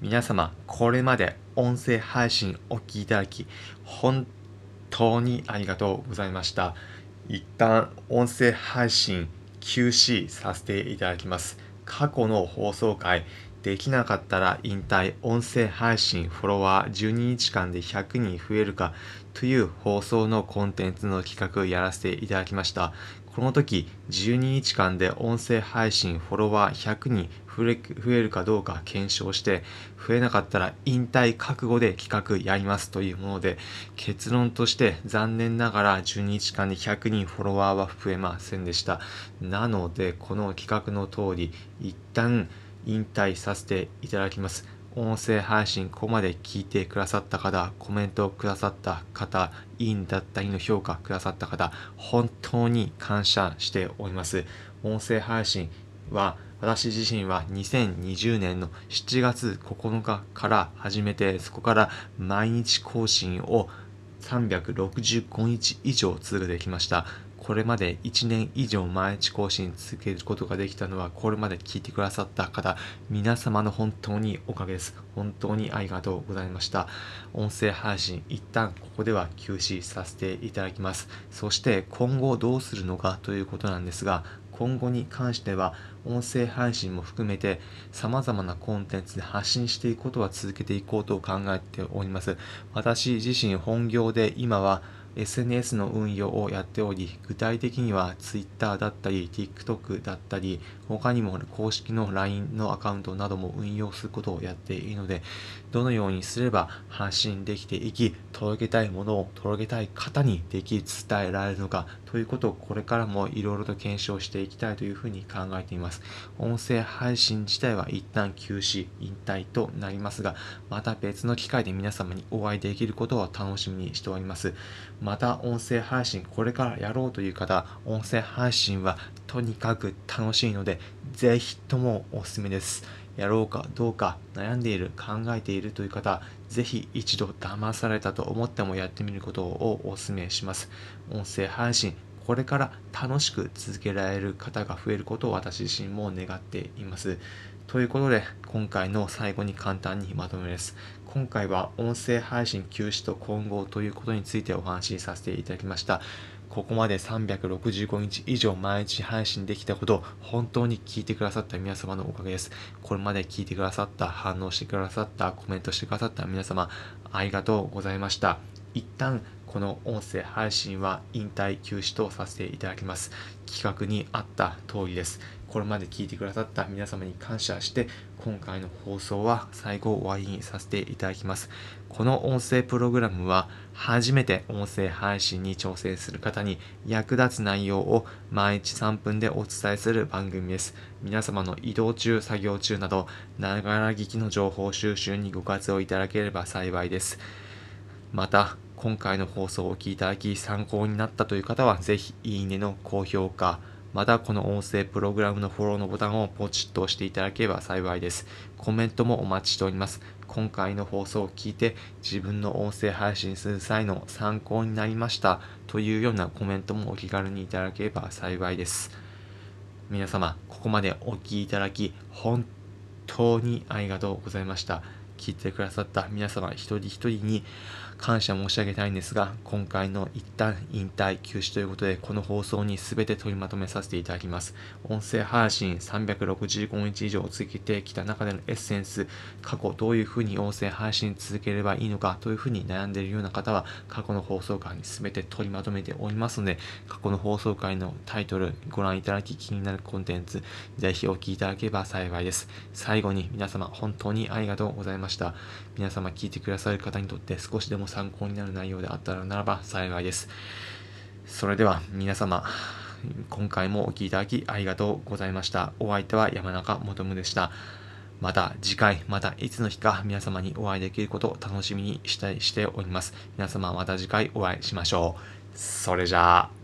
皆様、これまで音声配信お聞きいただき、本当にありがとうございました。一旦、音声配信休止させていただきます。過去の放送回、できなかったら引退、音声配信フォロワー12日間で100人増えるかという放送のコンテンツの企画をやらせていただきました。この時、12日間で音声配信フォロワー100人増えるかどうか検証して、増えなかったら引退覚悟で企画やりますというもので、結論として残念ながら12日間で100人フォロワーは増えませんでした。なので、この企画の通り、一旦引退させていただきます。音声配信ここまで聞いてくださった方、コメントをくださった方、いいんだったりの評価くださった方、本当に感謝しております。音声配信は私自身は2020年の7月9日から始めて、そこから毎日更新を365日以上続けてきました。これまで1年以上毎日更新続けることができたのは、これまで聞いてくださった方、皆様の本当におかげです。本当にありがとうございました。音声配信、一旦ここでは休止させていただきます。そして今後どうするのかということなんですが、今後に関しては、音声配信も含めて様々なコンテンツで発信していくことは続けていこうと考えております。私自身本業で今は SNS の運用をやっており、具体的には Twitter だったり、TikTok だったり、他にも公式の LINE のアカウントなども運用することをやっているので、どのようにすれば発信できていき、届けたいものを届けたい方にでき伝えられるのか、ということをこれからもいろいろと検証していきたいというふうに考えています。音声配信自体は一旦休止、引退となりますが、また別の機会で皆様にお会いできることを楽しみにしております。また音声配信これからやろうという方、音声配信はとにかく楽しいので、ぜひともおすすめです。やろうかどうか悩んでいる、考えているという方、ぜひ一度騙されたと思ってもやってみることをお勧めします。音声配信、これから楽しく続けられる方が増えることを私自身も願っています。ということで、今回の最後に簡単にまとめです。今回は音声配信休止と今後ということについてお話しさせていただきました。ここまで365日以上毎日配信できたこと、本当に聞いてくださった皆様のおかげです。これまで聞いてくださった、反応してくださった、コメントしてくださった皆様、ありがとうございました。一旦、この音声配信は引退休止とさせていただきます。企画にあった通りです。これまで聞いてくださった皆様に感謝して、今回の放送は最後終わりにさせていただきます。この音声プログラムは初めて音声配信に挑戦する方に役立つ内容を毎日3分でお伝えする番組です。皆様の移動中、作業中など、ながら聞きの情報収集にご活用いただければ幸いです。また、今回の放送をお聞きいただき参考になったという方は、ぜひいいねの高評価、またこの音声プログラムのフォローのボタンをポチッと押していただければ幸いです。コメントもお待ちしております。今回の放送を聞いて自分の音声配信する際の参考になりましたというようなコメントもお気軽にいただければ幸いです。皆様、ここまでお聞きいただき本当にありがとうございました。聞いてくださった皆様一人一人に感謝申し上げたいんですが、今回の一旦引退休止ということで、この放送に全て取りまとめさせていただきます。音声配信365日以上続けてきた中でのエッセンス、過去どういうふうに音声配信続ければいいのかというふうに悩んでいるような方は、過去の放送回に全て取りまとめておりますので、過去の放送回のタイトルご覧いただき気になるコンテンツ、ぜひお聞きいただければ幸いです。最後に皆様本当にありがとうございました。皆様聞いてくださる方にとって少しでも参考になる内容であったらならば幸いです。それでは皆様、今回もお聴きいただきありがとうございました。お相手は山中もとむでした。また次回、またいつの日か皆様にお会いできることを楽しみにしたいしております。皆様また次回お会いしましょう。それじゃあ。